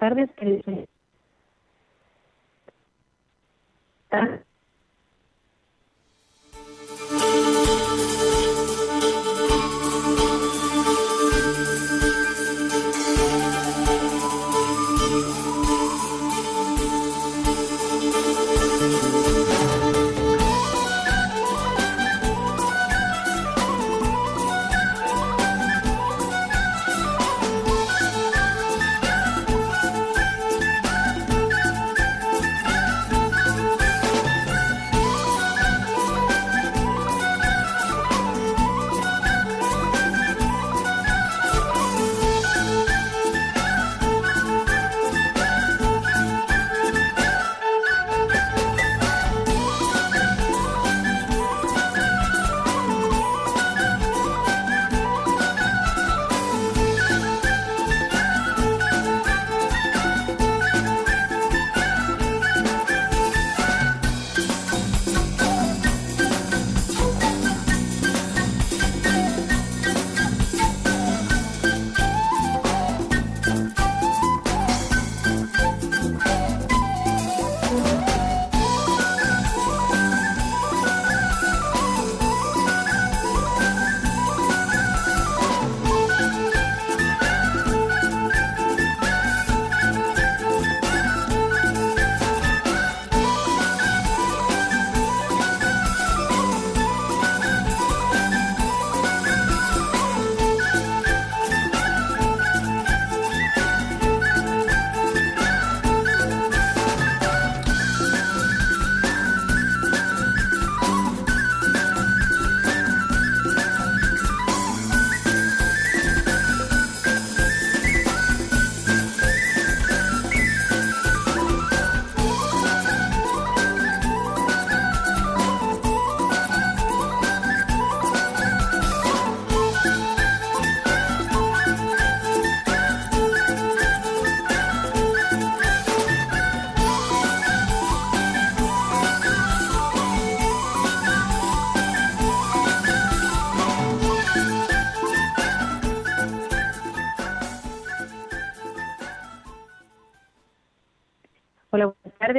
Tardes.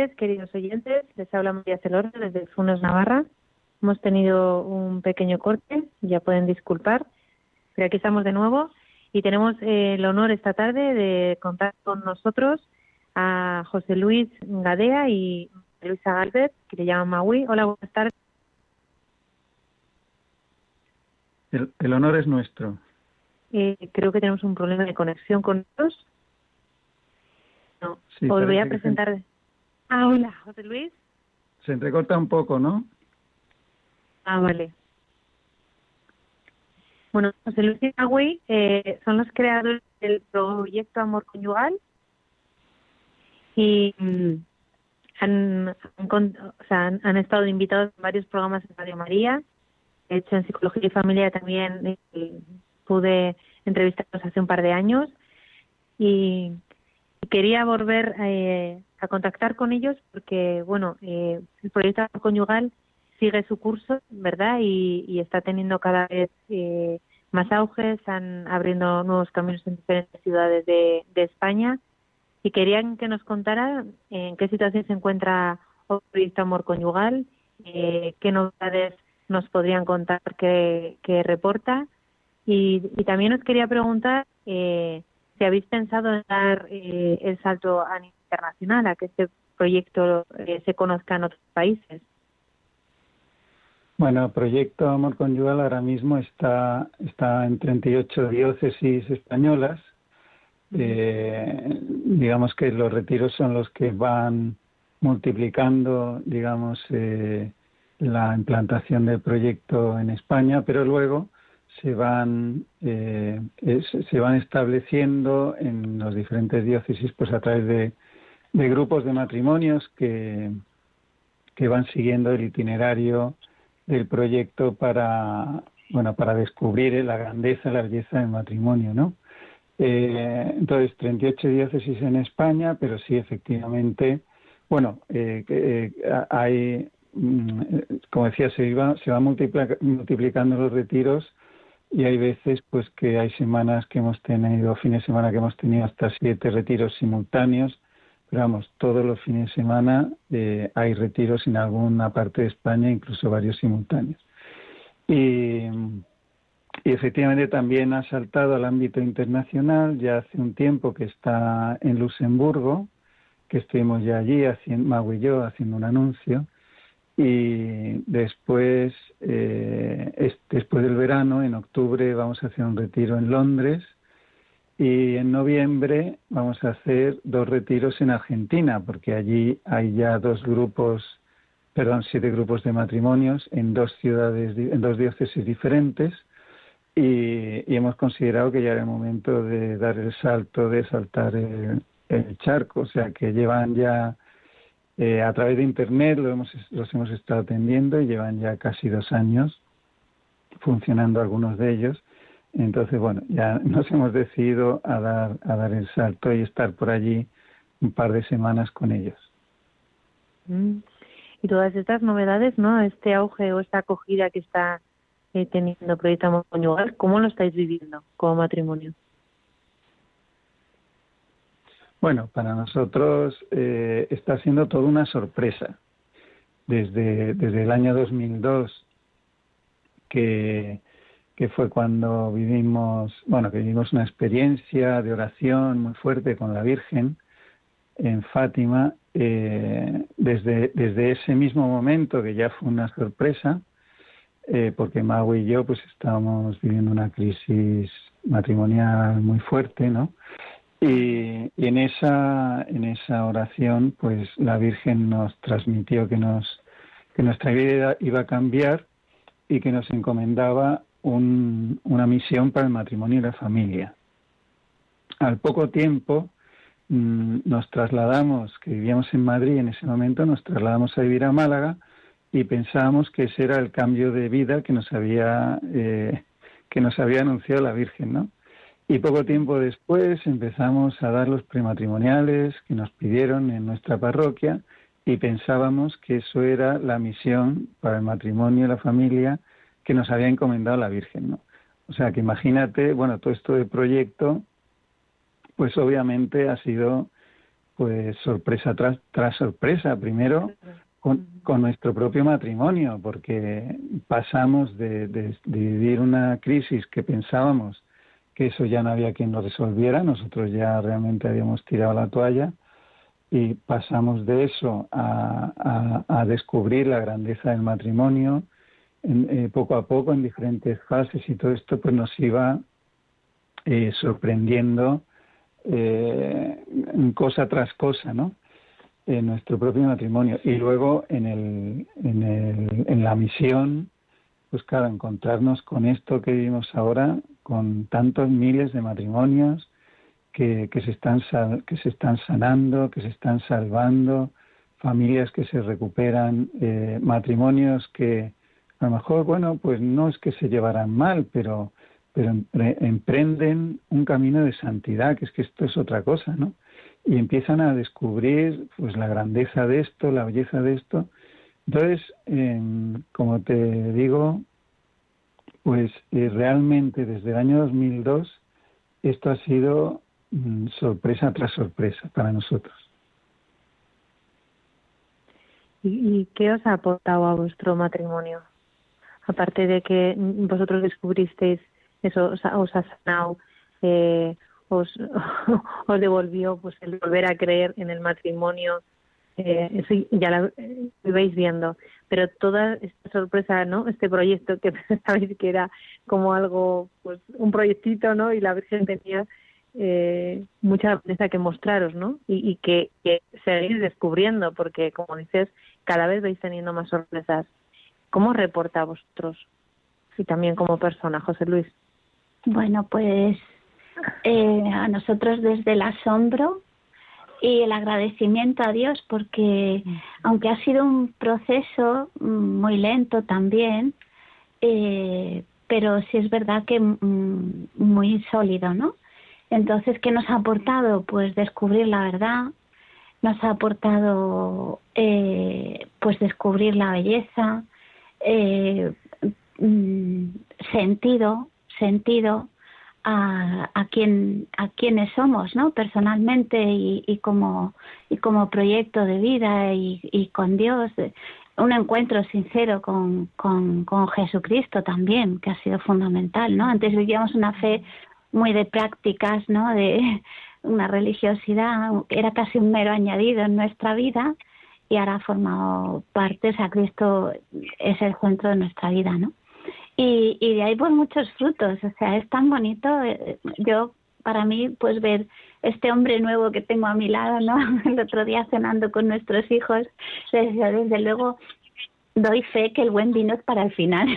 Tardes, queridos oyentes. Les habla María Celorrio desde Funos, Navarra. Hemos tenido un pequeño corte, ya pueden disculpar, pero aquí estamos de nuevo y tenemos eh, el honor esta tarde de contar con nosotros a José Luis Gadea y Luisa Galvez, que le llaman Maui. Hola, buenas tardes. El, el honor es nuestro. Eh, creo que tenemos un problema de conexión con ellos. No, Sí, os voy a presentar. Ah, hola, José Luis. Se entrecorta un poco, ¿no? Ah, vale. Bueno, José Luis y Magui eh, son los creadores del proyecto Amor Conyugal y mm, han, o sea, han, han estado invitados en varios programas de Radio María. De hecho, en Psicología y Familia también eh, pude entrevistarlos hace un par de años y quería volver eh, a contactar con ellos porque, bueno, eh, el proyecto Amor Conyugal sigue su curso, ¿verdad? Y, y está teniendo cada vez eh, más auge, están abriendo nuevos caminos en diferentes ciudades de, de España y querían que nos contara en qué situación se encuentra el proyecto Amor Conyugal, eh, qué novedades nos podrían contar que, que reporta y, y también os quería preguntar eh, si habéis pensado en dar eh, el salto a nivel internacional, a que este proyecto eh, se conozca en otros países. Bueno, el Proyecto Amor Conyugal ahora mismo está, está en 38 diócesis españolas. Eh, digamos que los retiros son los que van multiplicando, digamos, eh, la implantación del proyecto en España, pero luego se van eh, se van estableciendo en las diferentes diócesis pues a través de, de grupos de matrimonios que, que van siguiendo el itinerario del proyecto para bueno para descubrir la grandeza la belleza del matrimonio no eh, entonces 38 diócesis en España pero sí efectivamente bueno eh, eh, hay mm, como decía se iba se va multiplicando los retiros y hay veces pues que hay semanas que hemos tenido fines de semana que hemos tenido hasta siete retiros simultáneos pero vamos todos los fines de semana eh, hay retiros en alguna parte de España incluso varios simultáneos. Y, efectivamente también ha saltado al ámbito internacional ya hace un tiempo que está en Luxemburgo que estuvimos ya allí haciendo Mau y yo haciendo un anuncio y después eh, después del verano en octubre vamos a hacer un retiro en Londres y en noviembre vamos a hacer dos retiros en Argentina porque allí hay ya dos grupos perdón siete grupos de matrimonios en dos ciudades en dos diócesis diferentes y, hemos considerado que ya era el momento de dar el salto de saltar el charco o sea que llevan ya eh, a través de Internet lo hemos, los hemos estado atendiendo y llevan ya casi dos años funcionando algunos de ellos. Entonces, bueno, ya nos hemos decidido a dar, a dar el salto y estar por allí un par de semanas con ellos. Mm. Y todas estas novedades, ¿no? Este auge o esta acogida que está eh, teniendo Proyecto Conyugal, ¿cómo lo estáis viviendo como matrimonio? Bueno, para nosotros eh, está siendo toda una sorpresa. Desde, desde el año 2002, que, que fue cuando vivimos, bueno, que vivimos una experiencia de oración muy fuerte con la Virgen en Fátima, eh, desde, desde ese mismo momento, que ya fue una sorpresa, eh, porque Mau y yo pues estábamos viviendo una crisis matrimonial muy fuerte, ¿no? Y, en esa en esa oración, pues la Virgen nos transmitió que nos que nuestra vida iba a cambiar y que nos encomendaba un, una misión para el matrimonio y la familia. Al poco tiempo mm, nos trasladamos, que vivíamos en Madrid en ese momento, nos trasladamos a vivir a Málaga y pensábamos que ese era el cambio de vida que nos había eh, que nos había anunciado la Virgen, ¿no? Y poco tiempo después empezamos a dar los prematrimoniales que nos pidieron en nuestra parroquia y pensábamos que eso era la misión para el matrimonio y la familia que nos había encomendado la Virgen, ¿no? O sea que imagínate, bueno, todo esto de proyecto, pues obviamente ha sido pues sorpresa tras, tras sorpresa. Primero con, con, nuestro propio matrimonio, porque pasamos de, de, vivir una crisis que pensábamos que eso ya no había quien lo resolviera, nosotros ya realmente habíamos tirado la toalla y pasamos de eso a, descubrir la grandeza del matrimonio en, eh, poco a poco en diferentes fases y todo esto pues nos iba eh, sorprendiendo eh, cosa tras cosa, ¿no? En nuestro propio matrimonio y luego en, el, en, el, en la misión, pues claro, encontrarnos con esto que vivimos ahora con tantos miles de matrimonios que, que, se están, que se están sanando, que se están salvando, familias que se recuperan, eh, matrimonios que a lo mejor, bueno, pues no es que se llevaran mal, pero, pero emprenden un camino de santidad, que es que esto es otra cosa, ¿no? Y empiezan a descubrir pues la grandeza de esto, la belleza de esto. Entonces, como te digo, pues eh, realmente desde el año 2002 esto ha sido mm, sorpresa tras sorpresa para nosotros. ¿Y, qué os ha aportado a vuestro matrimonio? Aparte de que vosotros descubristeis eso, os, ha sanado, eh, os, os devolvió pues el volver a creer en el matrimonio, eh, eso ya lo veis viendo, pero toda esta sorpresa, ¿no? Este proyecto que sabéis que era como algo, pues un proyectito, ¿no? Y la Virgen tenía eh, mucha grandeza que mostraros, ¿no? Y, que, que seguir descubriendo, porque como dices, cada vez vais teniendo más sorpresas. ¿Cómo reporta a vosotros? Y también como persona, José Luis. Bueno, pues eh, a nosotros desde el asombro y el agradecimiento a Dios, porque aunque ha sido un proceso muy lento también, eh, pero sí es verdad que mm, muy sólido, ¿no? Entonces, ¿qué nos ha aportado? Pues descubrir la verdad, nos ha aportado eh, pues descubrir la belleza, eh, mm, sentido, sentido a, a quién a quienes somos, ¿no? Personalmente y, y como y como proyecto de vida y, y con Dios un encuentro sincero con, con, con, Jesucristo también, que ha sido fundamental, ¿no? Antes vivíamos una fe muy de prácticas, ¿no? De una religiosidad, era casi un mero añadido en nuestra vida y ahora ha formado parte, o sea, Cristo es el centro de nuestra vida, ¿no? Y, y de ahí pues muchos frutos, o sea, es tan bonito, eh, yo para mí pues ver este hombre nuevo que tengo a mi lado, ¿no? El otro día cenando con nuestros hijos, desde, luego doy fe que el buen vino es para el final,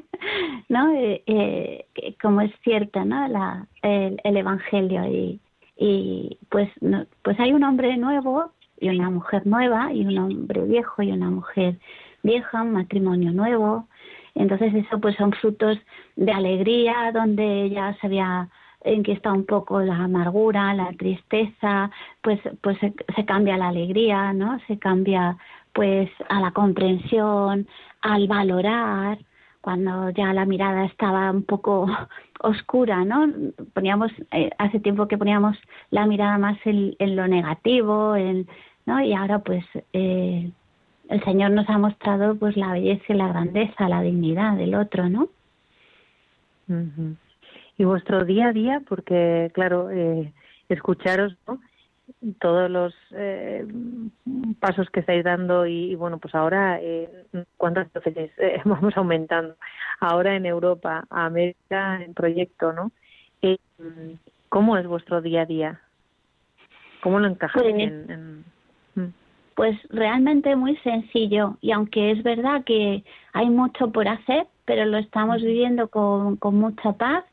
¿no? Eh, eh, como es cierto, ¿no? La, el, el Evangelio y, y pues, no, pues hay un hombre nuevo y una mujer nueva y un hombre viejo y una mujer vieja, un matrimonio nuevo. Entonces eso pues son frutos de alegría donde ya se había en un poco la amargura, la tristeza, pues, pues se, cambia la alegría, ¿no? Se cambia pues a la comprensión, al valorar, cuando ya la mirada estaba un poco oscura, ¿no? Poníamos, eh, hace tiempo que poníamos la mirada más en, lo negativo, en, ¿no? Y ahora pues eh, el Señor nos ha mostrado pues la belleza y la grandeza, la dignidad del otro, ¿no? y vuestro día a día, porque claro, eh, escucharos todos los eh, pasos que estáis dando y, bueno, pues ahora, eh, ¿cuántas veces eh, vamos aumentando? Ahora en Europa, América, en proyecto, ¿no? Eh, ¿Cómo es vuestro día a día? ¿Cómo lo encajáis pues, en, mm? Pues realmente muy sencillo y aunque es verdad que hay mucho por hacer, pero lo estamos viviendo con, con mucha paz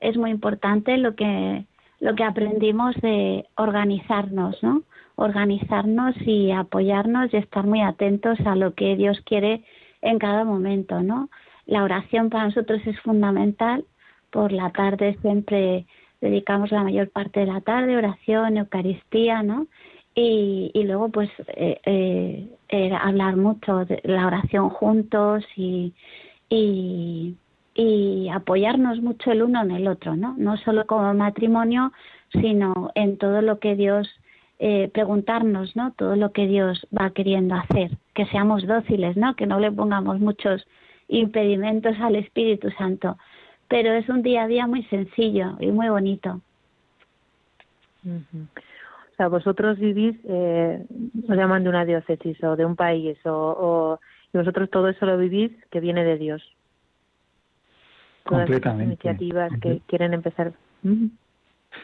es muy importante lo que lo que aprendimos de organizarnos, ¿no? Organizarnos y apoyarnos y estar muy atentos a lo que Dios quiere en cada momento, ¿no? La oración para nosotros es fundamental. Por la tarde siempre dedicamos la mayor parte de la tarde oración, Eucaristía, ¿no? Y, y luego pues eh, eh, hablar mucho de la oración juntos y, y apoyarnos mucho el uno en el otro, ¿no? No solo como matrimonio, sino en todo lo que Dios, eh, preguntarnos, ¿no? Todo lo que Dios va queriendo hacer, que seamos dóciles, ¿no? Que no le pongamos muchos impedimentos al Espíritu Santo. Pero es un día a día muy sencillo y muy bonito. O sea, vosotros vivís, eh, os llaman de una diócesis o de un país, o, o y vosotros todo eso lo vivís que viene de Dios completamente. iniciativas que quieren empezar.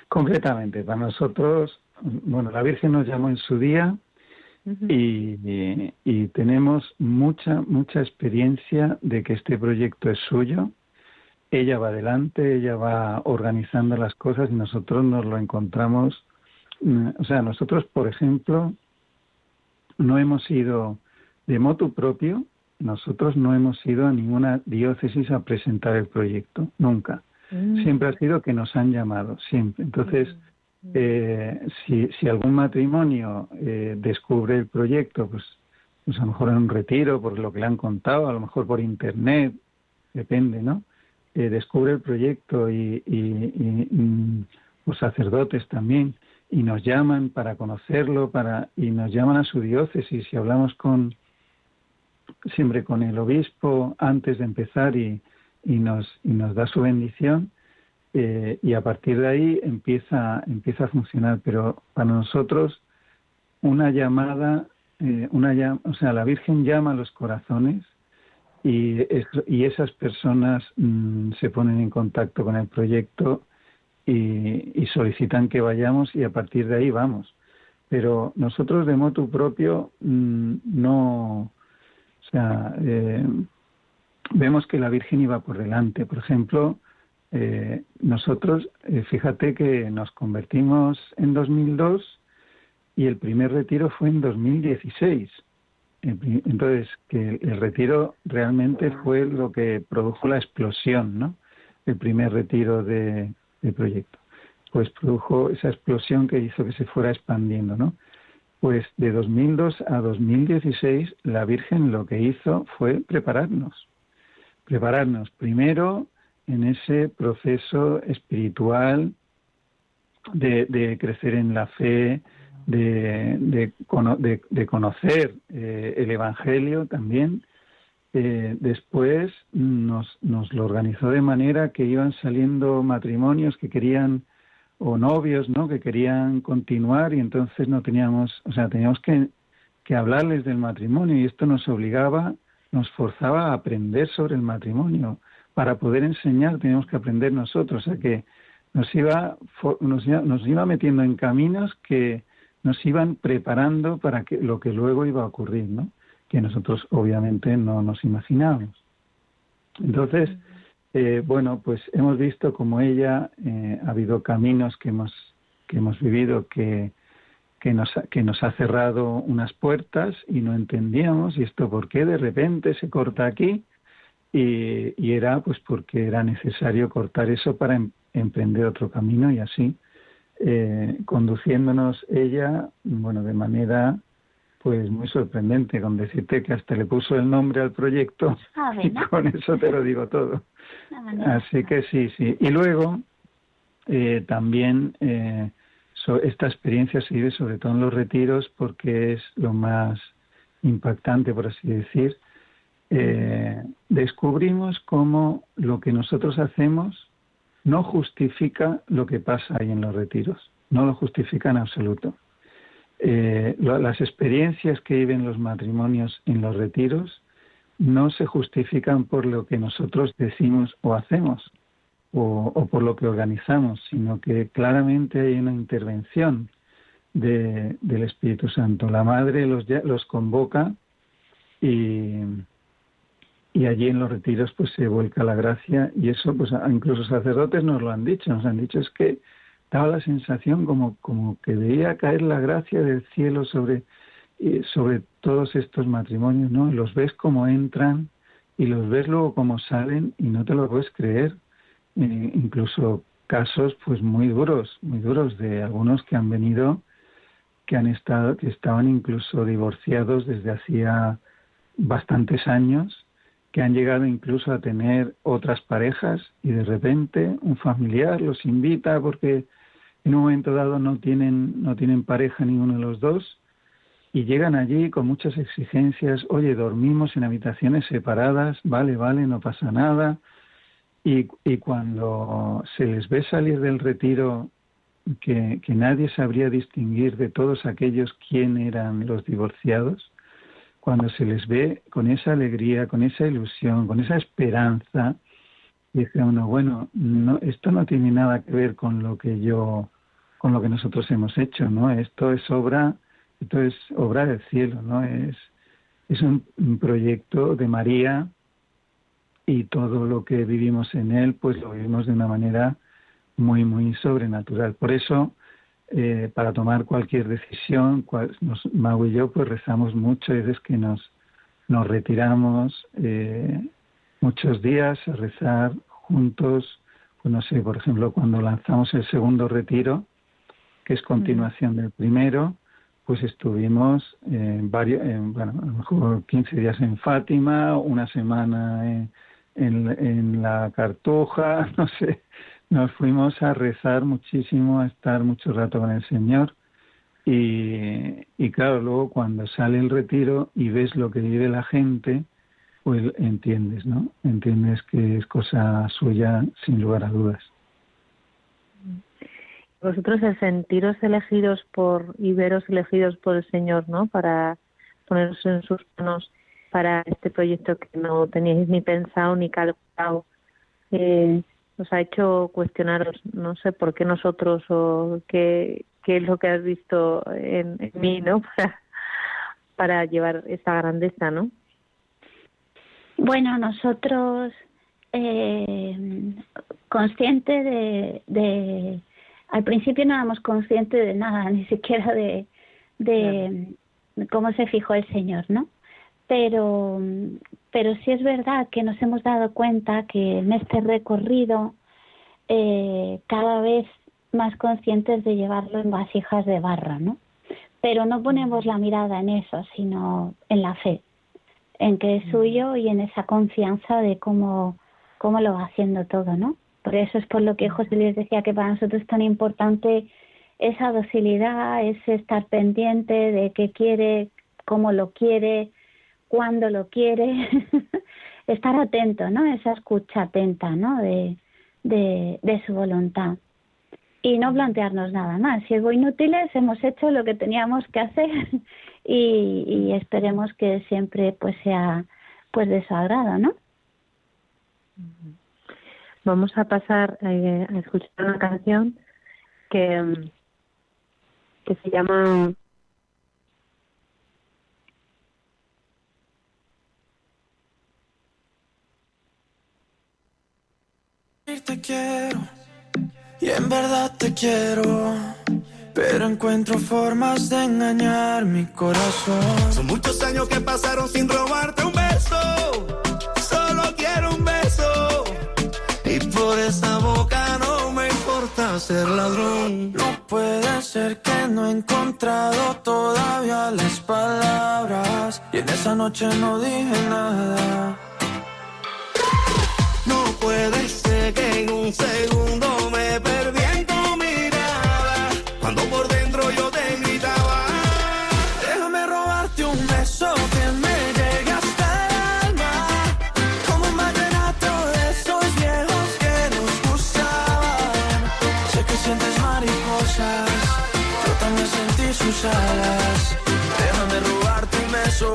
Completamente. Para nosotros, bueno, la Virgen nos llamó en su día y, y, tenemos mucha, mucha experiencia de que este proyecto es suyo. Ella va adelante, ella va organizando las cosas y nosotros nos lo encontramos. Mm, o sea, nosotros, por ejemplo, no hemos ido de motu propio, nosotros no hemos ido a ninguna diócesis a presentar el proyecto, nunca. Mm. Siempre ha sido que nos han llamado, siempre. Entonces, mm. eh, si, si algún matrimonio eh, descubre el proyecto, pues, pues a lo mejor en un retiro, por lo que le han contado, a lo mejor por internet, depende, ¿no? Eh, descubre el proyecto y, y, y, los sacerdotes también y nos llaman para conocerlo para y nos llaman a su diócesis y hablamos con siempre con el obispo antes de empezar y, y, nos, y nos da su bendición eh, y a partir de ahí empieza, empieza a funcionar. Pero para nosotros una llamada, eh, una o sea, la Virgen llama a los corazones y, y esas personas mm, se ponen en contacto con el proyecto y, solicitan que vayamos y a partir de ahí vamos. Pero nosotros de motu propio mm, no, o sea, eh, vemos que la Virgen iba por delante. Por ejemplo, eh, nosotros, eh, fíjate que nos convertimos en 2002 y el primer retiro fue en 2016. Entonces, que el retiro realmente fue lo que produjo la explosión, ¿no? El primer retiro de, proyecto. Pues produjo esa explosión que hizo que se fuera expandiendo, ¿no? Pues de 2002 a 2016 la Virgen lo que hizo fue prepararnos. Prepararnos primero en ese proceso espiritual de, crecer en la fe, de, de, conocer eh, el Evangelio también. Eh, después nos, nos lo organizó de manera que iban saliendo matrimonios que querían o novios, ¿no? Que querían continuar y entonces no teníamos, o sea, teníamos que, que hablarles del matrimonio y esto nos obligaba, nos forzaba a aprender sobre el matrimonio, para poder enseñar tenemos que aprender nosotros, o sea que nos iba, nos nos iba metiendo en caminos que nos iban preparando para que lo que luego iba a ocurrir, ¿no? Que nosotros obviamente no nos imaginábamos. Entonces, eh, bueno, pues hemos visto como ella eh, ha habido caminos que hemos que hemos vivido que que nos, que nos ha cerrado unas puertas y no entendíamos y esto por qué de repente se corta aquí y, era pues porque era necesario cortar eso para em, emprender otro camino y así eh, conduciéndonos ella bueno de manera pues muy sorprendente con decirte que hasta le puso el nombre al proyecto ah, y con eso te lo digo todo. Ah, así que sí sí. Y luego eh, también eh, esta experiencia se vive sobre todo en los retiros porque es lo más impactante por así decir. Eh, descubrimos cómo lo que nosotros hacemos no justifica lo que pasa ahí en los retiros, no lo justifica en absoluto. Eh, las experiencias que viven los matrimonios en los retiros no se justifican por lo que nosotros decimos o hacemos o, por lo que organizamos, sino que claramente hay una intervención del Espíritu Santo. La Madre los, los convoca y, y allí en los retiros pues se vuelca la gracia y eso pues incluso sacerdotes nos lo han dicho, nos han dicho es que daba la sensación como, como que veía caer la gracia del cielo sobre, sobre todos estos matrimonios, ¿no? Los ves como entran y los ves luego como salen y no te lo puedes creer. Eh, incluso casos pues muy duros, muy duros de algunos que han venido que han estado que estaban incluso divorciados desde hacía bastantes años que han llegado incluso a tener otras parejas y de repente un familiar los invita porque en un momento dado no tienen no tienen pareja ninguno de los dos y llegan allí con muchas exigencias, oye, dormimos en habitaciones separadas, vale, vale, no pasa nada. Y, y cuando se les ve salir del retiro, que, que nadie sabría distinguir de todos aquellos quién eran los divorciados, cuando se les ve con esa alegría, con esa ilusión, con esa esperanza, dice uno, bueno, no, esto no tiene nada que ver con lo que yo, con lo que nosotros hemos hecho, ¿no? Esto es obra, esto es obra del cielo, ¿no? Es, es un, un proyecto de María y todo lo que vivimos en él, pues lo vivimos de una manera muy, muy sobrenatural. Por eso, eh, para tomar cualquier decisión, nos, Mau y yo pues rezamos mucho, y veces que nos, nos retiramos eh, muchos días a rezar juntos, pues no sé, por ejemplo, cuando lanzamos el segundo retiro, que es continuación del primero, pues estuvimos en varios, bueno, a lo mejor 15 días en Fátima, una semana en, en la Cartuja, no sé, nos fuimos a rezar muchísimo, a estar mucho rato con el Señor. Y, y claro, luego cuando sale el retiro y ves lo que vive la gente, pues entiendes, ¿no? Entiendes que es cosa suya sin lugar a dudas. Vosotros el sentiros elegidos por y veros elegidos por el Señor, ¿no? Para poneros en sus manos para este proyecto que no teníais ni pensado ni calculado. Eh, os ha hecho cuestionaros, no sé por qué nosotros o qué, qué es lo que has visto en, mí, ¿no? Para, para llevar esta grandeza, ¿no? Bueno, nosotros eh, consciente de, al principio no éramos conscientes de nada, ni siquiera de, de cómo se fijó el Señor, ¿no? Pero, pero sí es verdad que nos hemos dado cuenta que en este recorrido eh, cada vez más conscientes de llevarlo en vasijas de barra, ¿no? Pero no ponemos la mirada en eso, sino en la fe, en que es suyo y en esa confianza de cómo, cómo lo va haciendo todo, ¿no? Por eso es por lo que José les decía que para nosotros es tan importante esa docilidad, ese estar pendiente de qué quiere, cómo lo quiere, cuándo lo quiere, estar atento, ¿no? Esa escucha atenta, ¿no? De, de, su voluntad. Y no plantearnos nada más. Si algo inútiles, hemos hecho lo que teníamos que hacer y, esperemos que siempre pues sea pues de su agrado, ¿no? Vamos a pasar eh, a escuchar una canción que que se llama Te quiero y en verdad te quiero, pero encuentro formas de engañar mi corazón. Son muchos años que pasaron sin robarte un beso, por esa boca no me importa ser ladrón. No puede ser que no he encontrado todavía las palabras y en esa noche no dije nada. No puede ser que en un segundo alas. Déjame robarte un beso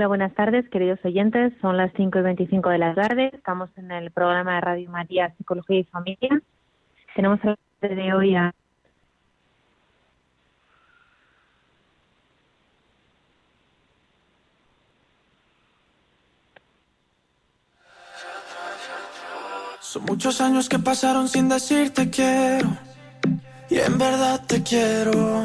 Hola, buenas tardes, queridos oyentes. Son las 5 y 25 de la tarde. Estamos en el programa de Radio María Psicología y Familia. Tenemos día de hoy a Son muchos años que pasaron sin decirte quiero. Y en verdad te quiero.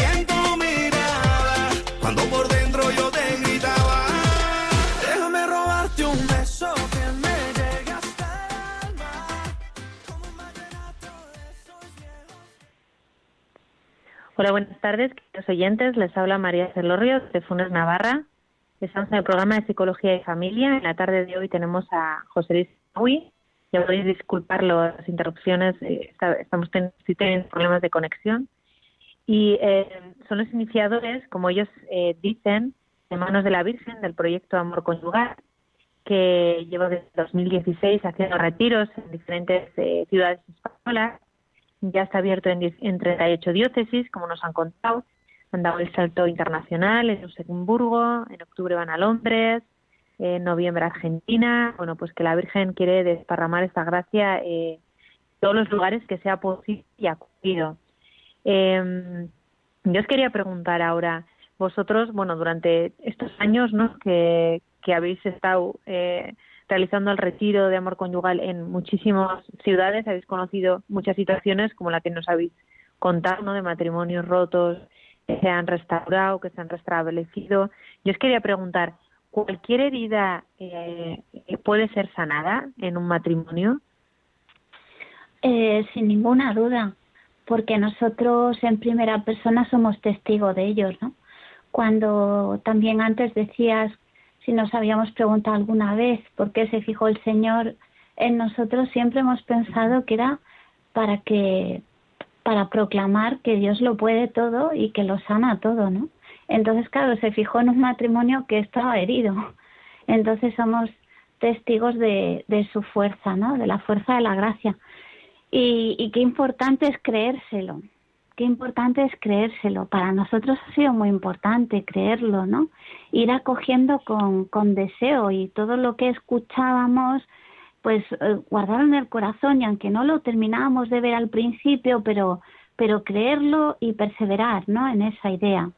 Hola, buenas tardes, queridos oyentes. Les habla María Celorrio de Funes Navarra. Estamos en el programa de Psicología y Familia. En la tarde de hoy tenemos a José Luis Uy. Ya podéis disculpar las interrupciones, eh, estamos teniendo problemas de conexión. Y eh, son los iniciadores, como ellos eh, dicen, de Manos de la Virgen del proyecto Amor Conyugal, que lleva desde 2016 haciendo retiros en diferentes eh, ciudades españolas ya está abierto en, en 38 diócesis, como nos han contado. Han dado el salto internacional en Luxemburgo, en octubre van a Londres, en noviembre Argentina. Bueno, pues que la Virgen quiere desparramar esta gracia eh, todos los lugares que sea posible y acudido. Eh, yo os quería preguntar ahora, vosotros, bueno, durante estos años ¿no? que, que habéis estado eh, realizando el retiro de amor conyugal en muchísimas ciudades, habéis conocido muchas situaciones como la que nos habéis contado, ¿no? de matrimonios rotos que se han restaurado, que se han restablecido. Yo os quería preguntar, ¿cualquier herida eh, puede ser sanada en un matrimonio? Eh, sin ninguna duda, porque nosotros en primera persona somos testigos de ellos, ¿no? Cuando también antes decías si nos habíamos preguntado alguna vez por qué se fijó el Señor en nosotros, siempre hemos pensado que era para que para proclamar que Dios lo puede todo y que lo sana todo, ¿no? Entonces, claro, se fijó en un matrimonio que estaba herido. Entonces somos testigos de, de su fuerza, ¿no? De la fuerza de la gracia. Y, y qué importante es creérselo, qué importante es creérselo. Para nosotros ha sido muy importante creerlo, ¿no? Ir acogiendo con, con deseo y todo lo que escuchábamos, pues eh, guardarlo en el corazón y aunque no lo terminábamos de ver al principio, pero, pero creerlo y perseverar, ¿no? En esa idea.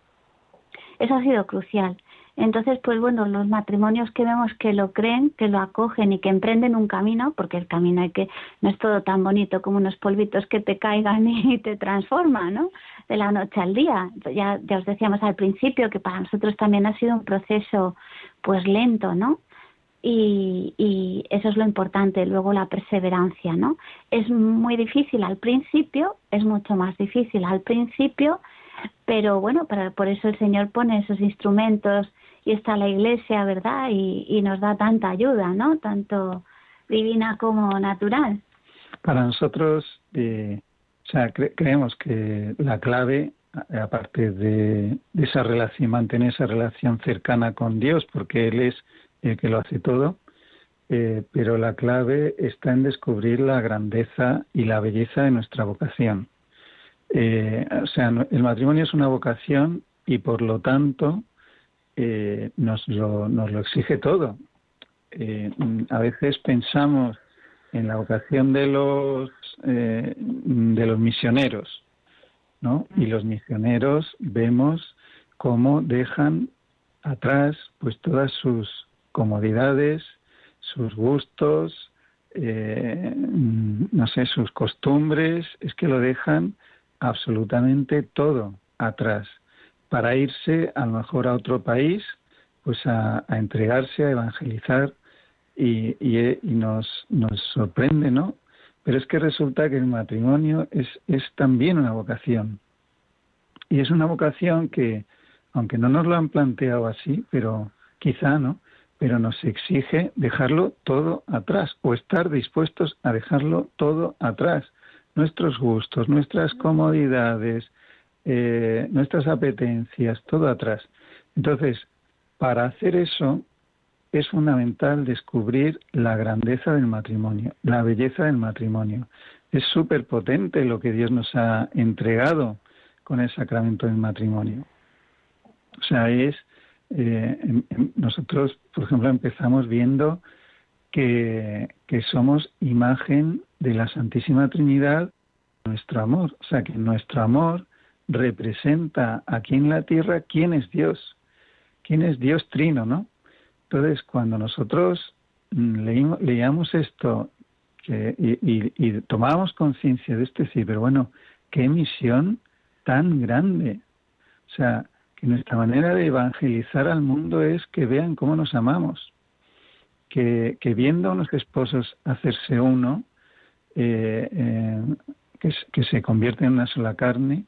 Eso ha sido crucial. Entonces, pues bueno, los matrimonios que vemos que lo creen, que lo acogen y que emprenden un camino, porque el camino hay que no es todo tan bonito como unos polvitos que te caigan y te transforman, ¿no? De la noche al día. Ya, ya os decíamos al principio que para nosotros también ha sido un proceso, pues lento, ¿no? Y, y eso es lo importante, luego la perseverancia, ¿no? Es muy difícil al principio, es mucho más difícil al principio, pero bueno, para, por eso el Señor pone esos instrumentos y está la Iglesia, ¿verdad? Y, nos da tanta ayuda, ¿no? Tanto divina como natural. Para nosotros, eh, o sea, cre- creemos que la clave, aparte de, esa relación, mantener esa relación cercana con Dios, porque Él es el que lo hace todo, eh, pero la clave está en descubrir la grandeza y la belleza de nuestra vocación. Eh, o sea, el matrimonio es una vocación y por lo tanto eh, nos, lo, nos lo exige todo. Eh, mm, a veces pensamos en la vocación de los eh, de los misioneros, ¿no? Y los misioneros vemos cómo dejan atrás pues todas sus comodidades, sus gustos, eh, mm, no sé, sus costumbres, es que lo dejan absolutamente todo atrás para irse a lo mejor a otro país, pues a, entregarse, a evangelizar y, y, y nos, nos sorprende, ¿no? Pero es que resulta que el matrimonio es, es también una vocación. Y es una vocación que, aunque no nos lo han planteado así, pero quizá, ¿no? Pero nos exige dejarlo todo atrás o estar dispuestos a dejarlo todo atrás. Nuestros gustos, nuestras comodidades, eh, nuestras apetencias, todo atrás. Entonces, para hacer eso es fundamental descubrir la grandeza del matrimonio, la belleza del matrimonio. Es súper potente lo que Dios nos ha entregado con el sacramento del matrimonio. O sea, es eh, nosotros, por ejemplo, empezamos viendo que, que somos imagen de la Santísima Trinidad, nuestro amor. O sea, que nuestro amor representa aquí en la tierra quién es Dios, quién es Dios trino, ¿no? Entonces, cuando nosotros mm, leíamos esto y, y, tomábamos conciencia de esto, sí, pero bueno, qué misión tan grande. O sea, que nuestra manera de evangelizar al mundo es que vean cómo nos amamos, que, que viendo a unos esposos hacerse uno, eh, eh, que, que, se convierten en una sola carne,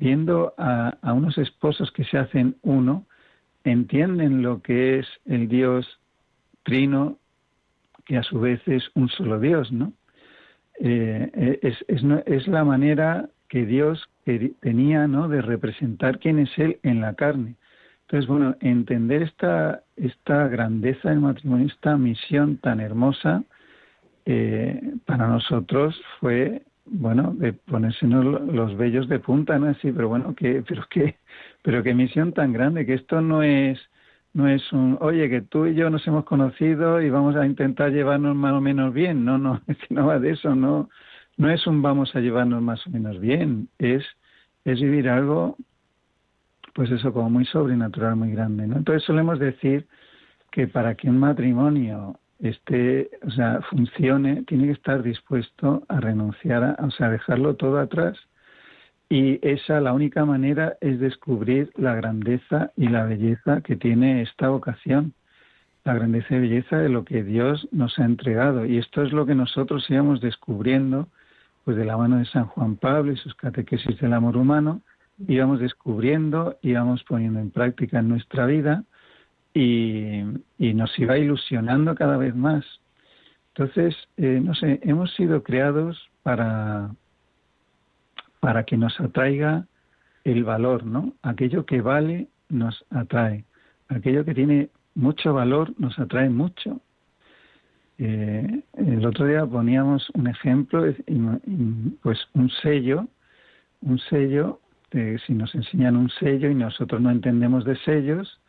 viendo a, a unos esposos que se hacen uno, entienden lo que es el Dios trino, que a su vez es un solo Dios, ¿no? Eh, es, es, es, la manera que Dios tenía, ¿no? De representar quién es Él en la carne. Entonces, bueno, entender esta, esta grandeza del matrimonio, esta misión tan hermosa, eh, para nosotros fue bueno, de ponérsenos los vellos de punta, ¿no? Sí, pero bueno, que, pero qué, pero misión tan grande, que esto no es, no es un, oye, que tú y yo nos hemos conocido y vamos a intentar llevarnos más o menos bien, no, no, es que no va de eso, no, no es un vamos a llevarnos más o menos bien, es, es vivir algo, pues eso, como muy sobrenatural, muy grande, ¿no? Entonces solemos decir que para que un matrimonio este, o sea, funcione, tiene que estar dispuesto a renunciar, a, o sea, dejarlo todo atrás. Y esa, la única manera es descubrir la grandeza y la belleza que tiene esta vocación, la grandeza y belleza de lo que Dios nos ha entregado. Y esto es lo que nosotros íbamos descubriendo, pues de la mano de San Juan Pablo y sus catequesis del amor humano, íbamos descubriendo, íbamos poniendo en práctica en nuestra vida y, nos iba ilusionando cada vez más. Entonces, eh, no sé, hemos sido creados para, para que nos atraiga el valor, ¿no? Aquello que vale nos atrae. Aquello que tiene mucho valor nos atrae mucho. Eh, el otro día poníamos un ejemplo, pues un sello, un sello, si nos enseñan un sello y nosotros no entendemos de sellos,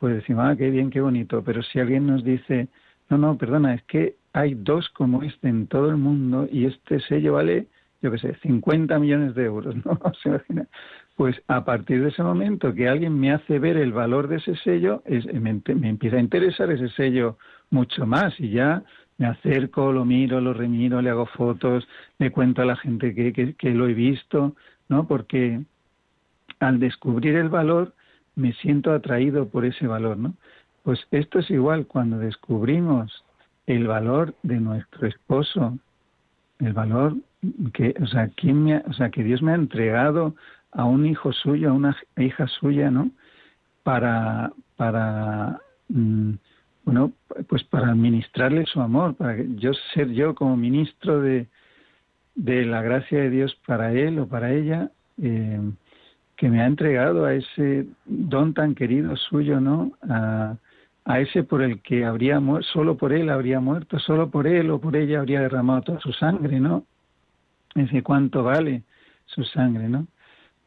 pues decimos, ah, qué bien, qué bonito, pero si alguien nos dice, no, no, perdona, es que hay dos como este en todo el mundo y este sello vale, yo qué sé, 50 millones de euros, ¿no? ¿Se imagina? Pues a partir de ese momento que alguien me hace ver el valor de ese sello, es, me, empieza a interesar ese sello mucho más y ya me acerco, lo miro, lo remiro, le hago fotos, le cuento a la gente que, que, que lo he visto, ¿no? Porque al descubrir el valor, me siento atraído por ese valor, ¿no? Pues esto es igual cuando descubrimos el valor de nuestro esposo, el valor que, o sea, ¿quién me o sea, que Dios me ha entregado a un hijo suyo, a una hija suya, ¿no? Para, para, mm, bueno, pues para administrarle su amor, para yo ser yo como ministro de, de la gracia de Dios para él o para ella, eh, que me ha entregado a ese don tan querido suyo, ¿no? A, ese por el que habría muerto, solo por él habría muerto, solo por él o por ella habría derramado toda su sangre, ¿no? Ese cuánto vale su sangre, ¿no?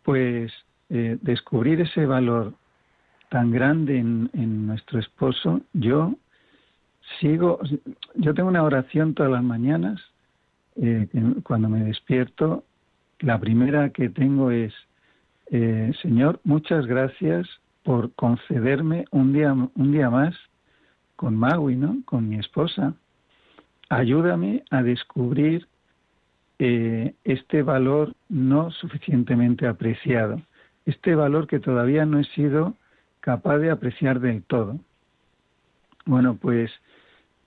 Pues eh, descubrir ese valor tan grande en, nuestro esposo, yo sigo, yo tengo una oración todas las mañanas, eh, cuando me despierto, la primera que tengo es, eh, Señor, muchas gracias por concederme un día, un día más con Maui, ¿no? Con mi esposa. Ayúdame a descubrir eh, este valor no suficientemente apreciado, este valor que todavía no he sido capaz de apreciar del todo. Bueno, pues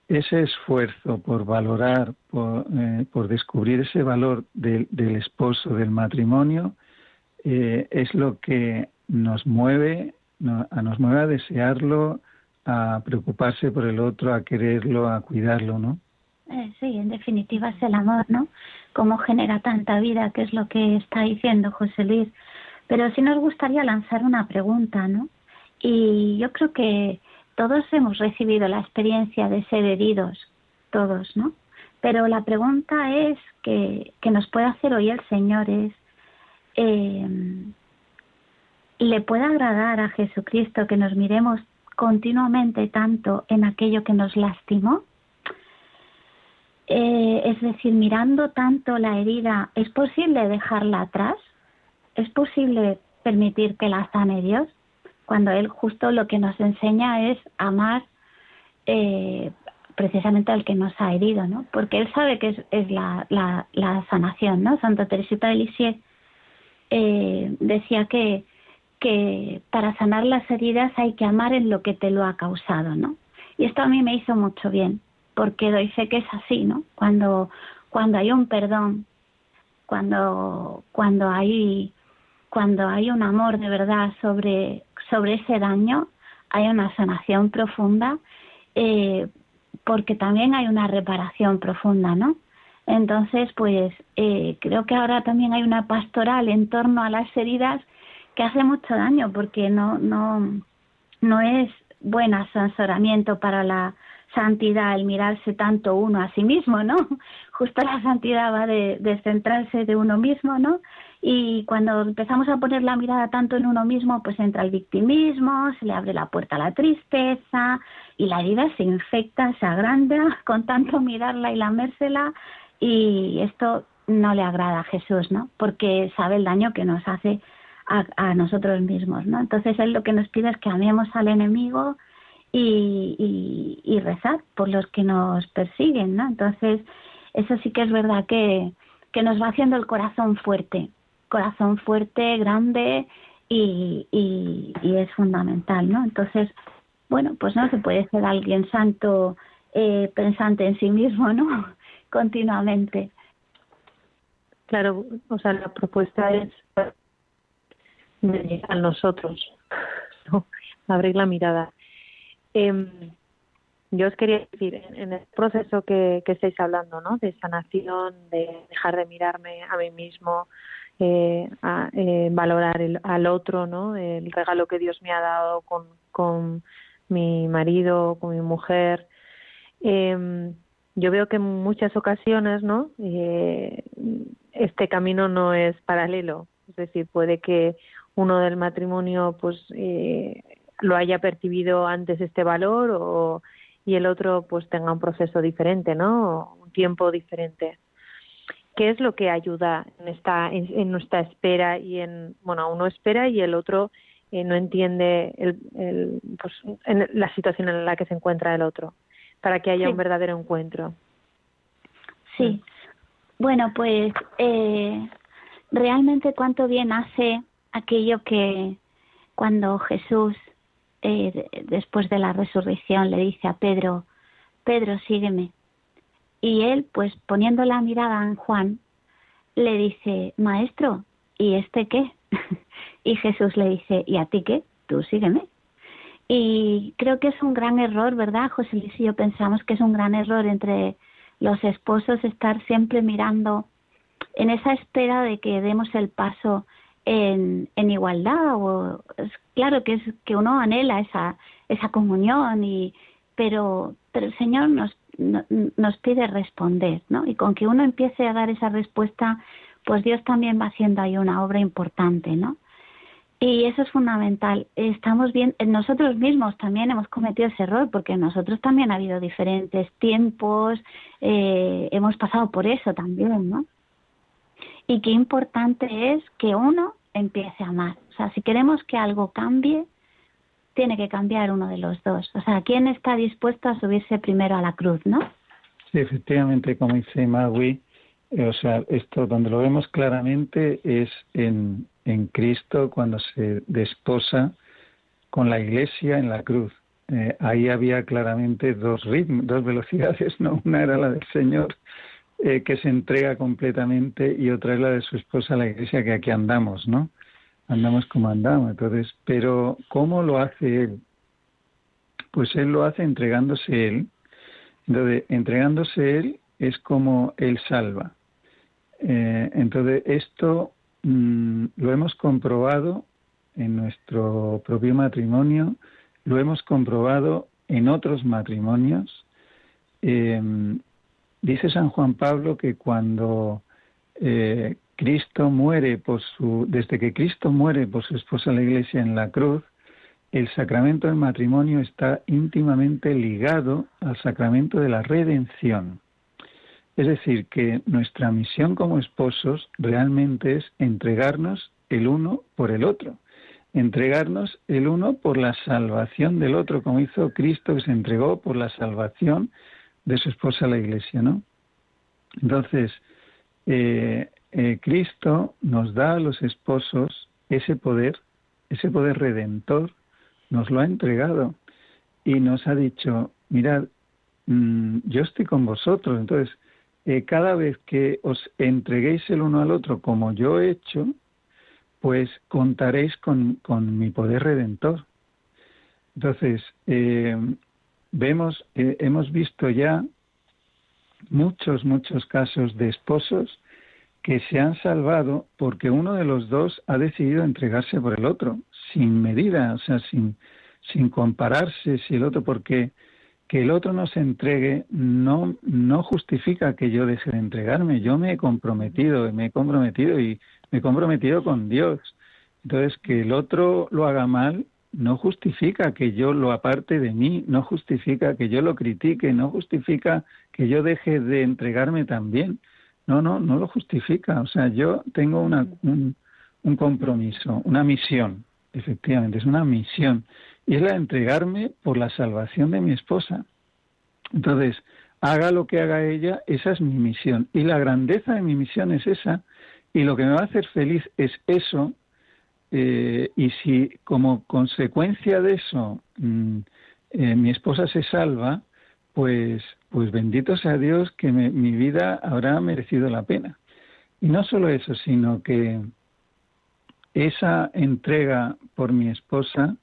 ese esfuerzo por valorar, por, eh, por descubrir ese valor del esposo, del matrimonio, eh, es lo que nos mueve, a nos mueve a desearlo, a preocuparse por el otro, a quererlo, a cuidarlo, ¿no? Eh, sí, en definitiva es el amor, ¿no? Cómo genera tanta vida, que es lo que está diciendo José Luis. Pero sí nos gustaría lanzar una pregunta, ¿no? Y yo creo que todos hemos recibido la experiencia de ser heridos, todos, ¿no? Pero la pregunta es que, que nos puede hacer hoy el Señor es, eh, le puede agradar a Jesucristo que nos miremos continuamente tanto en aquello que nos lastimó? Eh, es decir, mirando tanto la herida, ¿es posible dejarla atrás? es posible permitir que la sane Dios cuando Él justo lo que nos enseña es amar eh, precisamente al que nos ha herido, ¿no? Porque Él sabe que es, la, la, sanación, ¿no? Santa Teresita de Lisieux eh, decía que, que para sanar las heridas hay que amar en lo que te lo ha causado, ¿no? Y esto a mí me hizo mucho bien, porque doy fe que es así, ¿no? Cuando, cuando hay un perdón, cuando, cuando hay cuando hay un amor de verdad sobre, sobre ese daño, hay una sanación profunda, eh, porque también hay una reparación profunda, ¿no? Entonces, pues eh, creo que ahora también hay una pastoral en torno a las heridas que hace mucho daño, porque no, no, no es buen asesoramiento para la santidad el mirarse tanto uno a sí mismo, ¿no? Justo la santidad va de, de centrarse de uno mismo, ¿no? Y cuando empezamos a poner la mirada tanto en uno mismo, pues entra el victimismo, se le abre la puerta a la tristeza y la herida se infecta, se agranda con tanto mirarla y lamérsela y esto no le agrada a Jesús, ¿no? Porque sabe el daño que nos hace a, nosotros mismos, ¿no? Entonces él lo que nos pide es que amemos al enemigo y, y, y rezar por los que nos persiguen, ¿no? Entonces eso sí que es verdad que, que nos va haciendo el corazón fuerte, corazón fuerte, grande y, y, es fundamental, ¿no? Entonces, bueno, pues no se puede ser alguien santo eh, pensante en sí mismo, ¿no? Continuamente. Claro, o sea, la propuesta es a nosotros, ¿no? abrir la mirada. Eh, yo os quería decir, en el proceso que, que estáis hablando, ¿no? De sanación, de dejar de mirarme a mí mismo, eh, a, eh, valorar el, al otro, ¿no? El regalo que Dios me ha dado con, con mi marido, con mi mujer. Eh, yo veo que en muchas ocasiones, ¿no? Eh, este camino no es paralelo. Es decir, puede que uno del matrimonio, pues, eh, lo haya percibido antes este valor o y el otro pues tenga un proceso diferente, ¿no? Un tiempo diferente. ¿Qué es lo que ayuda en esta en, nuestra espera y en bueno uno espera y el otro eh, no entiende el, pues, en la situación en la que se encuentra el otro para que haya un verdadero encuentro? Sí. Bueno, pues eh, realmente cuánto bien hace aquello que cuando Jesús eh, después de la resurrección le dice a Pedro, Pedro, sígueme. Y él, pues poniendo la mirada en Juan, le dice, Maestro, ¿y este qué? y Jesús le dice, ¿y a ti qué? Tú sígueme. Y creo que es un gran error, ¿verdad? José Luis y yo pensamos que es un gran error entre los esposos estar siempre mirando en esa espera de que demos el paso en, igualdad. O, es claro que, es, que uno anhela esa, esa comunión, y, pero, pero el Señor nos, nos pide responder, ¿no? Y con que uno empiece a dar esa respuesta, pues Dios también va haciendo ahí una obra importante, ¿no? Y eso es fundamental. Estamos bien, nosotros mismos también hemos cometido ese error, porque nosotros también ha habido diferentes tiempos, eh, hemos pasado por eso también, ¿no? Y qué importante es que uno empiece a amar. O sea, si queremos que algo cambie, tiene que cambiar uno de los dos. O sea, ¿quién está dispuesto a subirse primero a la cruz, no? Sí, efectivamente, como dice Magui, eh, o sea, esto donde lo vemos claramente es en, en Cristo cuando se desposa con la Iglesia en la cruz. Eh, ahí había claramente dos ritmos, dos velocidades, ¿no? Una era la del Señor eh, que se entrega completamente y otra es la de su esposa la iglesia que aquí andamos, ¿no? Andamos como andamos. Entonces, pero ¿cómo lo hace él? Pues él lo hace entregándose él. Entonces, entregándose él es como él salva. Eh, entonces, esto mm, lo hemos comprobado en nuestro propio matrimonio, lo hemos comprobado en otros matrimonios. Eh, Dice San Juan Pablo que cuando eh, Cristo muere por su, desde que Cristo muere por su esposa la Iglesia en la cruz, el sacramento del matrimonio está íntimamente ligado al sacramento de la redención. Es decir, que nuestra misión como esposos realmente es entregarnos el uno por el otro, entregarnos el uno por la salvación del otro, como hizo Cristo que se entregó por la salvación de su esposa la Iglesia, ¿no? Entonces, eh, eh, Cristo nos da a los esposos ese poder, ese poder redentor, nos lo ha entregado y nos ha dicho, mirad, mm, yo estoy con vosotros, entonces eh, cada vez que os entreguéis el uno al otro como yo he hecho, pues contaréis con, con mi poder redentor. Entonces, eh, vemos, eh, hemos visto ya muchos, muchos casos de esposos que se han salvado porque uno de los dos ha decidido entregarse por el otro, sin medida, o sea, sin, sin compararse si el otro, porque que el otro no se entregue no, no justifica que yo deje de entregarme. Yo me he comprometido, me he comprometido y me he comprometido con Dios. Entonces, que el otro lo haga mal no justifica que yo lo aparte de mí, no justifica que yo lo critique, no justifica que yo deje de entregarme también. No, no, no lo justifica. O sea, yo tengo una, un, un compromiso, una misión, efectivamente, es una misión y es la de entregarme por la salvación de mi esposa. Entonces, haga lo que haga ella, esa es mi misión. Y la grandeza de mi misión es esa, y lo que me va a hacer feliz es eso, eh, y si como consecuencia de eso mm, eh, mi esposa se salva, pues, pues bendito sea Dios que mi vida habrá merecido la pena. Y no solo eso, sino que esa entrega por mi esposa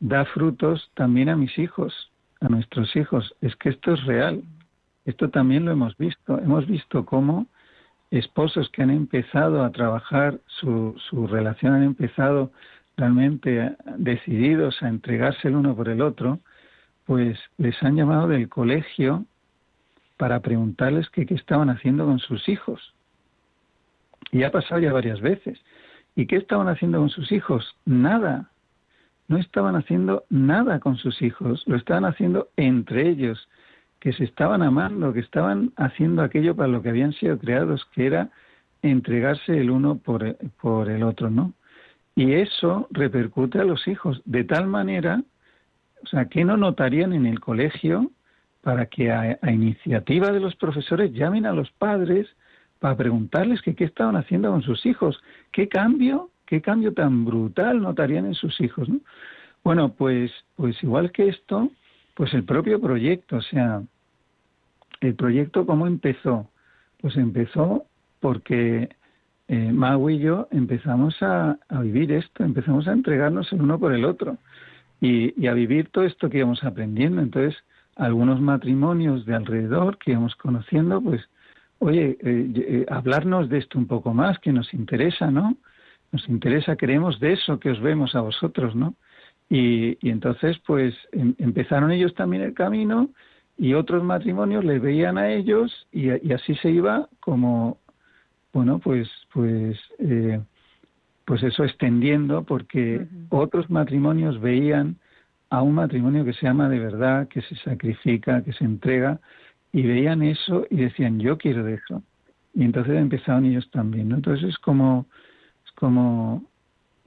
da frutos también a mis hijos, a nuestros hijos. Es que esto es real. Esto también lo hemos visto. Hemos visto cómo esposos que han empezado a trabajar su, su relación, han empezado realmente decididos a entregarse el uno por el otro, pues les han llamado del colegio para preguntarles qué estaban haciendo con sus hijos. Y ha pasado ya varias veces. ¿Y qué estaban haciendo con sus hijos? Nada no estaban haciendo nada con sus hijos, lo estaban haciendo entre ellos, que se estaban amando, que estaban haciendo aquello para lo que habían sido creados, que era entregarse el uno por, por el otro, ¿no? Y eso repercute a los hijos de tal manera, o sea, que no notarían en el colegio para que a, a iniciativa de los profesores llamen a los padres para preguntarles que qué estaban haciendo con sus hijos, qué cambio qué cambio tan brutal notarían en sus hijos, ¿no? Bueno, pues, pues igual que esto, pues el propio proyecto, o sea, el proyecto cómo empezó, pues empezó porque eh, Mau y yo empezamos a, vivir esto, empezamos a entregarnos el uno por el otro y, a vivir todo esto que íbamos aprendiendo. Entonces, algunos matrimonios de alrededor que íbamos conociendo, pues, oye, eh, eh, hablarnos de esto un poco más, que nos interesa, ¿no? Nos interesa, queremos de eso que os vemos a vosotros, ¿no? Y, entonces, pues em, empezaron ellos también el camino y otros matrimonios les veían a ellos y, así se iba como, bueno, pues, pues, eh, pues eso extendiendo porque otros matrimonios veían a un matrimonio que se ama de verdad, que se sacrifica, que se entrega y veían eso y decían yo quiero de eso y entonces empezaron ellos también, ¿no? Entonces es como como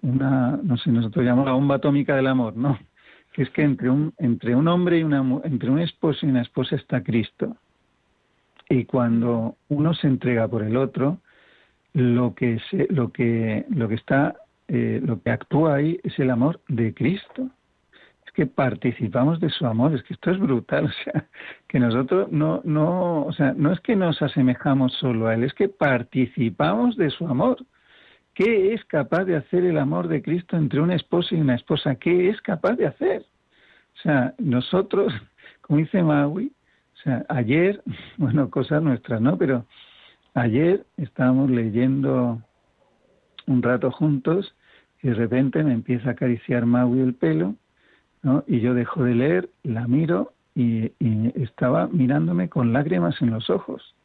una, no sé, nosotros llamamos la bomba atómica del amor, ¿no? Que es que entre un, entre un hombre y una, entre un esposo y una esposa está Cristo. Y cuando uno se entrega por el otro, lo que se, lo que, lo que está, eh, lo que actúa ahí es el amor de Cristo. Es que participamos de su amor, es que esto es brutal, o sea, que nosotros no, no, o sea, no es que nos asemejamos solo a él, es que participamos de su amor. ¿Qué es capaz de hacer el amor de Cristo entre un esposo y una esposa? ¿Qué es capaz de hacer? O sea, nosotros, como dice Maui, o sea, ayer, bueno, cosas nuestras, ¿no? Pero ayer estábamos leyendo un rato juntos y de repente me empieza a acariciar Maui el pelo, ¿no? Y yo dejo de leer, la miro y, estaba mirándome con lágrimas en los ojos,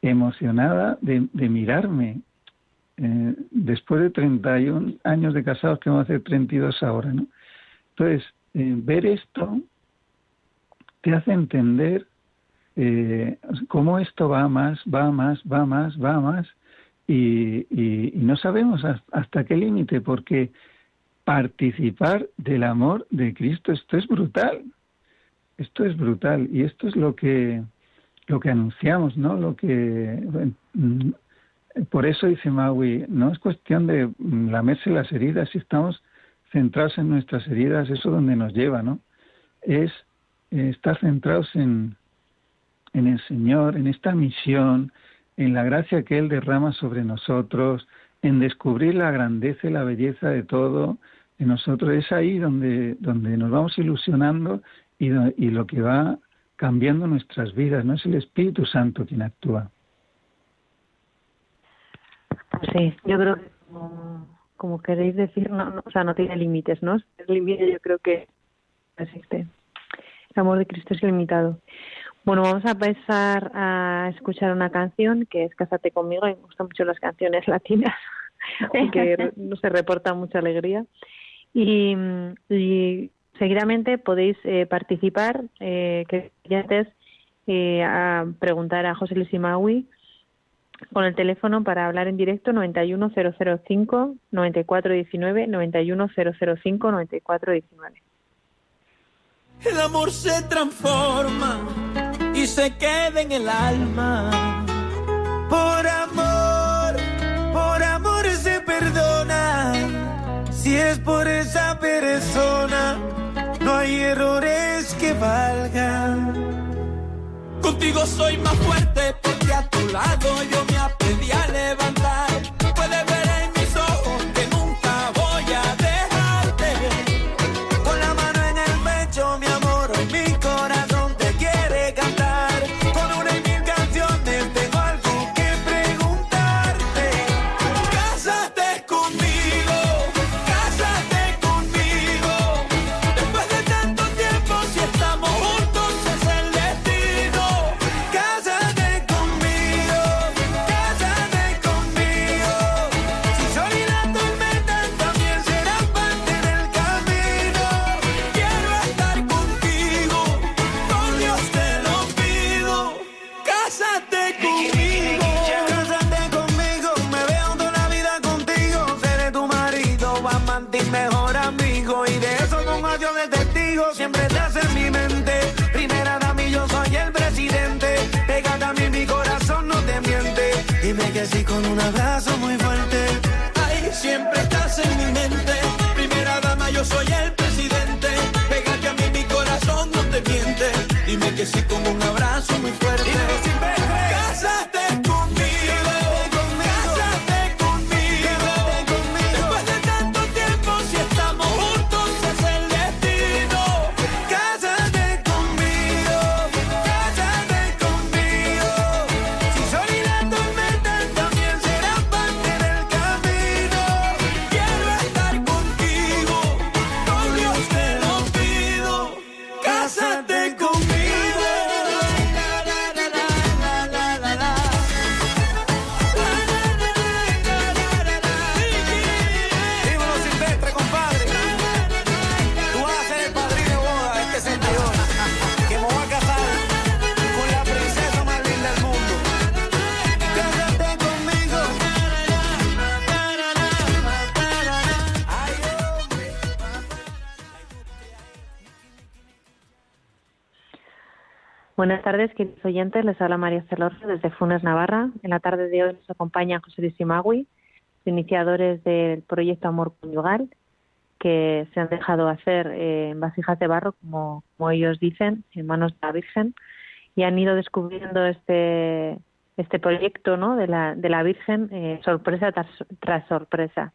emocionada de mirarme eh, después de 31 años de casados, que vamos a hacer 32 ahora, ¿no? Entonces, eh, ver esto te hace entender eh, cómo esto va más, va más, va más, va más, y, y, no sabemos hasta qué límite, porque participar del amor de Cristo, esto es brutal, esto es brutal y esto es lo que lo que anunciamos, ¿no? Lo que mm, por eso dice Maui, no es cuestión de lamerse las heridas, si estamos centrados en nuestras heridas, eso donde nos lleva, ¿no? Es estar centrados en, en el Señor, en esta misión, en la gracia que Él derrama sobre nosotros, en descubrir la grandeza y la belleza de todo en nosotros. Es ahí donde, donde nos vamos ilusionando y, y lo que va cambiando nuestras vidas, no es el Espíritu Santo quien actúa. Sí, yo creo que como, queréis decir, no, o sea, no tiene límites, ¿no? El yo creo que existe. El amor de Cristo es ilimitado. Bueno, vamos a empezar a escuchar una canción que es Cásate conmigo. Y me gustan mucho las canciones latinas, porque no se reporta mucha alegría. Y, seguidamente podéis eh, participar, eh, que antes, eh, a preguntar a José Luis Imaui con el teléfono para hablar en directo 91005 9419 91005 9419. El amor se transforma y se queda en el alma. Por amor, por amor se perdona. Si es por esa persona, no hay errores que valgan. Contigo soy más fuerte porque a tu lado yo me aprendí a levantar. Buenas tardes, queridos oyentes. Les habla María Celorrio desde Funes, Navarra. En la tarde de hoy nos acompaña José Luis Imagui, iniciadores del proyecto Amor Conyugal, que se han dejado hacer eh, en vasijas de barro, como, como ellos dicen, en manos de la Virgen, y han ido descubriendo este, este proyecto ¿no? de, la, de la Virgen eh, sorpresa tras, tras sorpresa.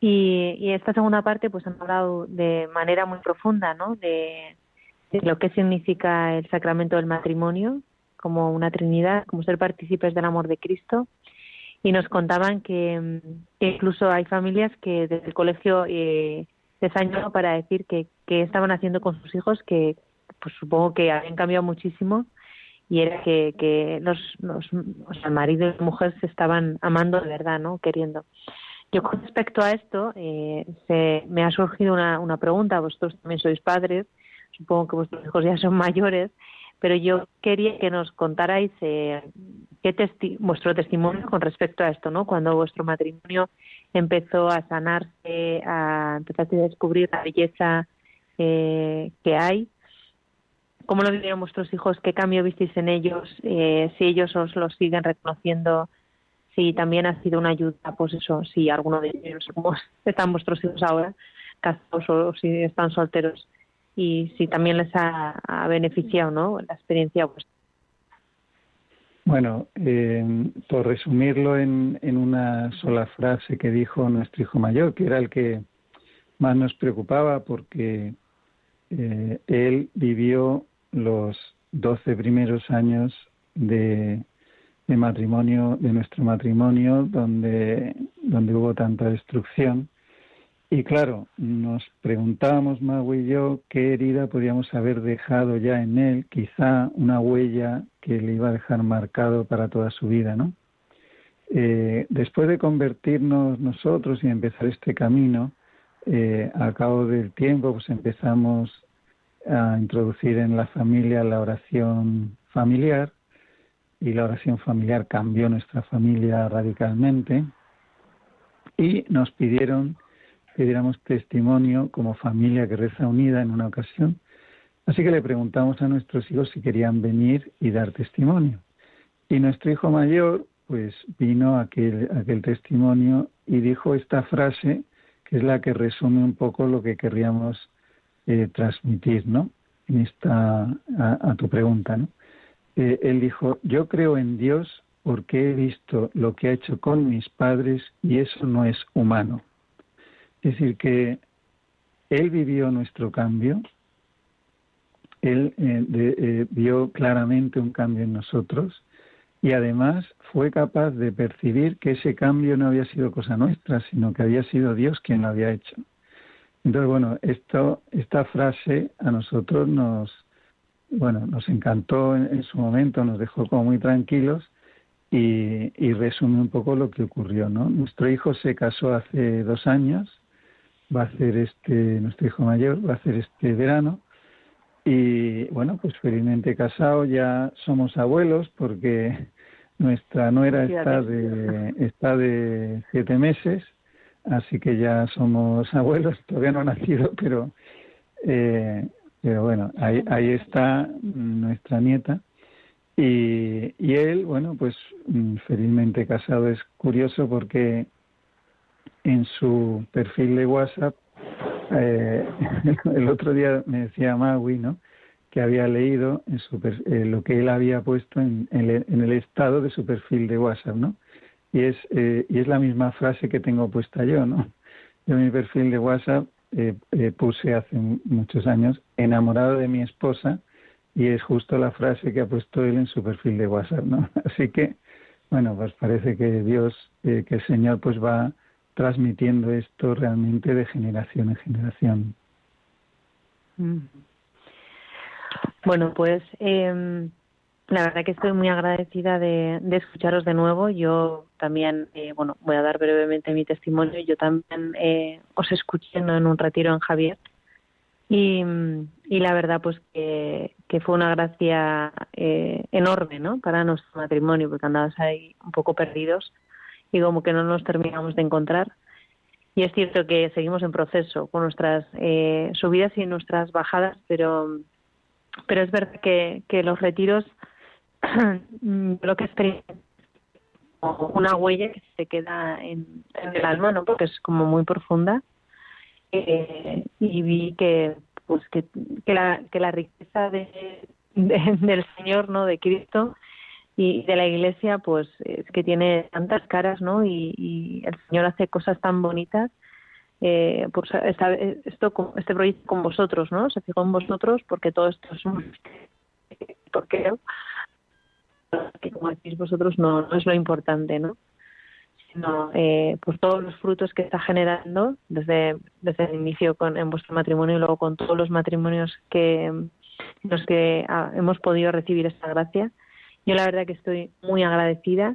Y, y esta segunda parte pues han hablado de manera muy profunda ¿no? de, lo que significa el sacramento del matrimonio como una trinidad, como ser partícipes del amor de Cristo. Y nos contaban que, incluso hay familias que desde el colegio eh, les han para decir que, que estaban haciendo con sus hijos, que pues supongo que habían cambiado muchísimo y era que, que los, los o marido y la mujer se estaban amando de verdad, ¿no? Queriendo. Yo con respecto a esto, eh, se, me ha surgido una, una pregunta, vosotros también sois padres, supongo que vuestros hijos ya son mayores, pero yo quería que nos contarais eh, qué vuestro testimonio con respecto a esto, ¿no? Cuando vuestro matrimonio empezó a sanarse, a empezar a descubrir la belleza eh, que hay. ¿Cómo lo vivieron vuestros hijos? ¿Qué cambio visteis en ellos? Eh, si ellos os lo siguen reconociendo, si también ha sido una ayuda, pues eso, si alguno de ellos, cómo están vuestros hijos ahora, casados o si están solteros, y si también les ha, beneficiado ¿no? la experiencia. Bueno, eh, por resumirlo en, en, una sola frase que dijo nuestro hijo mayor, que era el que más nos preocupaba porque eh, él vivió los doce primeros años de, de, matrimonio, de nuestro matrimonio, donde, donde hubo tanta destrucción y claro, nos preguntábamos, Mago y yo, qué herida podíamos haber dejado ya en él, quizá una huella que le iba a dejar marcado para toda su vida, ¿no? Eh, después de convertirnos nosotros y empezar este camino, eh, a cabo del tiempo, pues empezamos a introducir en la familia la oración familiar y la oración familiar cambió nuestra familia radicalmente y nos pidieron que diéramos testimonio como familia que reza unida en una ocasión. Así que le preguntamos a nuestros hijos si querían venir y dar testimonio. Y nuestro hijo mayor, pues vino aquel, aquel testimonio y dijo esta frase, que es la que resume un poco lo que querríamos eh, transmitir, ¿no? En esta, a, tu pregunta, ¿no? Eh, él dijo, yo creo en Dios porque he visto lo que ha hecho con mis padres y eso no es humano. Es decir, que Él vivió nuestro cambio, Él eh, eh, vio claramente un cambio en nosotros y además fue capaz de percibir que ese cambio no había sido cosa nuestra, sino que había sido Dios quien lo había hecho. Entonces, bueno, esto, esta frase a nosotros nos, bueno, nos encantó en, su momento, nos dejó como muy tranquilos y, y, resume un poco lo que ocurrió, ¿no? Nuestro hijo se casó hace dos años va a hacer este, nuestro hijo mayor, va a hacer este verano. Y bueno, pues felizmente casado, ya somos abuelos porque nuestra nuera está de, está de siete meses, así que ya somos abuelos, todavía no ha nacido, pero, eh, pero bueno, ahí, ahí está nuestra nieta. Y, y él, bueno, pues mm, felizmente casado es curioso porque en su perfil de WhatsApp, eh, el otro día me decía Maui, ¿no? que había leído en su, eh, lo que él había puesto en, en, el estado de su perfil de WhatsApp, ¿no? Y es, eh, y es la misma frase que tengo puesta yo, ¿no? Yo en mi perfil de WhatsApp puse hace muchos años, enamorado de mi esposa, y es justo la frase que ha puesto él en su perfil de WhatsApp, ¿no? Así que, bueno, pues parece que Dios, que el Señor pues va transmitiendo esto realmente de generación en generación. Mm. Bueno, pues eh, la verdad que estoy muy agradecida de, escucharos de nuevo. Yo también, eh, bueno, voy a dar brevemente mi testimonio. Yo también eh, os escuché en un retiro en Javier y, la verdad pues que, que fue una gracia eh, enorme, ¿no? Para nuestro matrimonio porque andabas ahí un poco perdidos y como que no nos terminamos de encontrar. Y es cierto que seguimos en proceso con nuestras eh, subidas y nuestras bajadas, pero, pero es verdad que, que los retiros, lo que es una huella que se queda en, el alma, ¿no? Porque es como muy profunda. Eh, y vi que pues que, que la que la riqueza de, del Señor no de Cristo y de la iglesia pues es que tiene tantas caras no y, el señor hace cosas tan bonitas eh, pues esta, esto este proyecto con vosotros no se fijó en vosotros porque todo esto es un porque que como decís vosotros no, es lo importante no sino eh, pues todos los frutos que está generando desde desde el inicio con en vuestro matrimonio y luego con todos los matrimonios que los que ah, hemos podido recibir esta gracia yo la verdad que estoy muy agradecida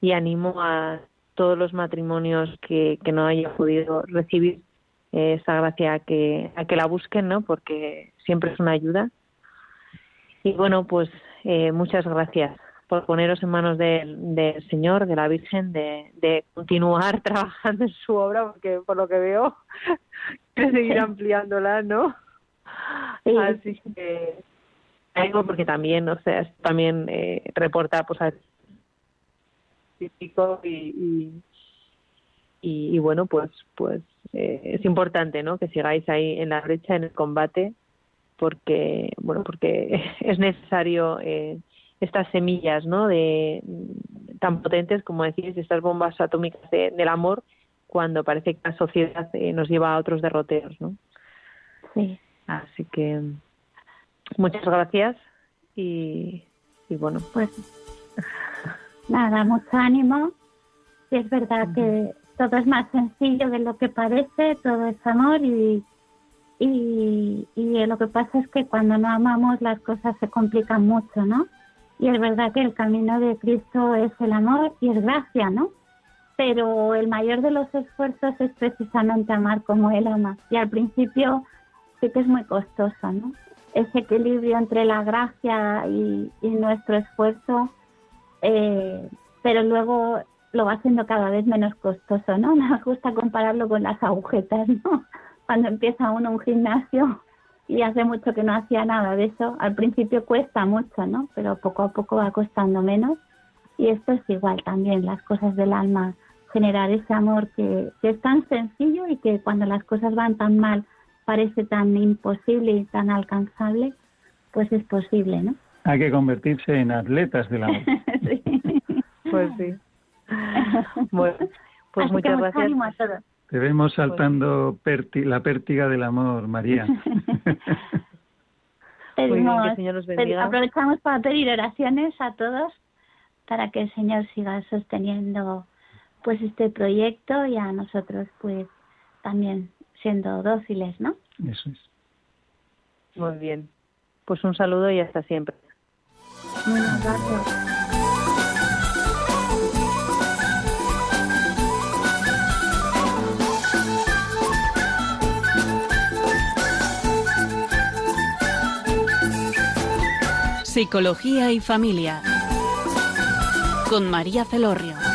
y animo a todos los matrimonios que, que no hayan podido recibir eh, esa gracia a que, a que la busquen, ¿no? Porque siempre es una ayuda. y bueno, pues eh, muchas gracias por poneros en manos del, del Señor, de la Virgen, de, de continuar trabajando en su obra, porque por lo que veo, quiere seguir ampliándola, ¿no? Sí. Así que algo porque también, o sea, también eh, reporta pues a típico y, y, y, y bueno, pues pues eh, es importante, ¿no? Que sigáis ahí en la brecha, en el combate, porque bueno, porque es necesario eh, estas semillas, ¿no? De tan potentes como decís, estas bombas atómicas de- del amor, cuando parece que la sociedad eh, nos lleva a otros derroteros, ¿no? Sí. Así que muchas gracias y, y bueno, Pues nada, mucho ánimo. Y es verdad que todo es más sencillo de lo que parece, todo es amor y, y, y lo que pasa es que cuando no amamos las cosas se complican mucho, ¿no? Y es verdad que el camino de Cristo es el amor y es gracia, ¿no? Pero el mayor de los esfuerzos es precisamente amar como Él ama. Y al principio sí que es muy costoso, ¿no? Ese equilibrio entre la gracia y, nuestro esfuerzo, eh, pero luego lo va haciendo cada vez menos costoso, ¿no? Nos gusta compararlo con las agujetas, ¿no? Cuando empieza uno un gimnasio y hace mucho que no hacía nada de eso, al principio cuesta mucho, ¿no? Pero poco a poco va costando menos. Y esto es igual también, las cosas del alma, generar ese amor que es tan sencillo y que cuando las cosas van tan mal parece tan imposible y tan alcanzable, pues es posible, ¿no? Hay que convertirse en atletas del amor. Sí. pues sí. Bueno, pues Así muchas gracias. ánimo a todos. Te vemos saltando perti- la pértiga del amor, María. Bien, Pedimos- el Señor pedi- bendiga. aprovechamos para pedir oraciones a todos para que el Señor siga sosteniendo pues este proyecto y a nosotros pues también siendo dóciles, ¿no? Eso es. Muy bien. Pues un saludo y hasta siempre. Muchas gracias. Psicología y familia. Con María Celorrio.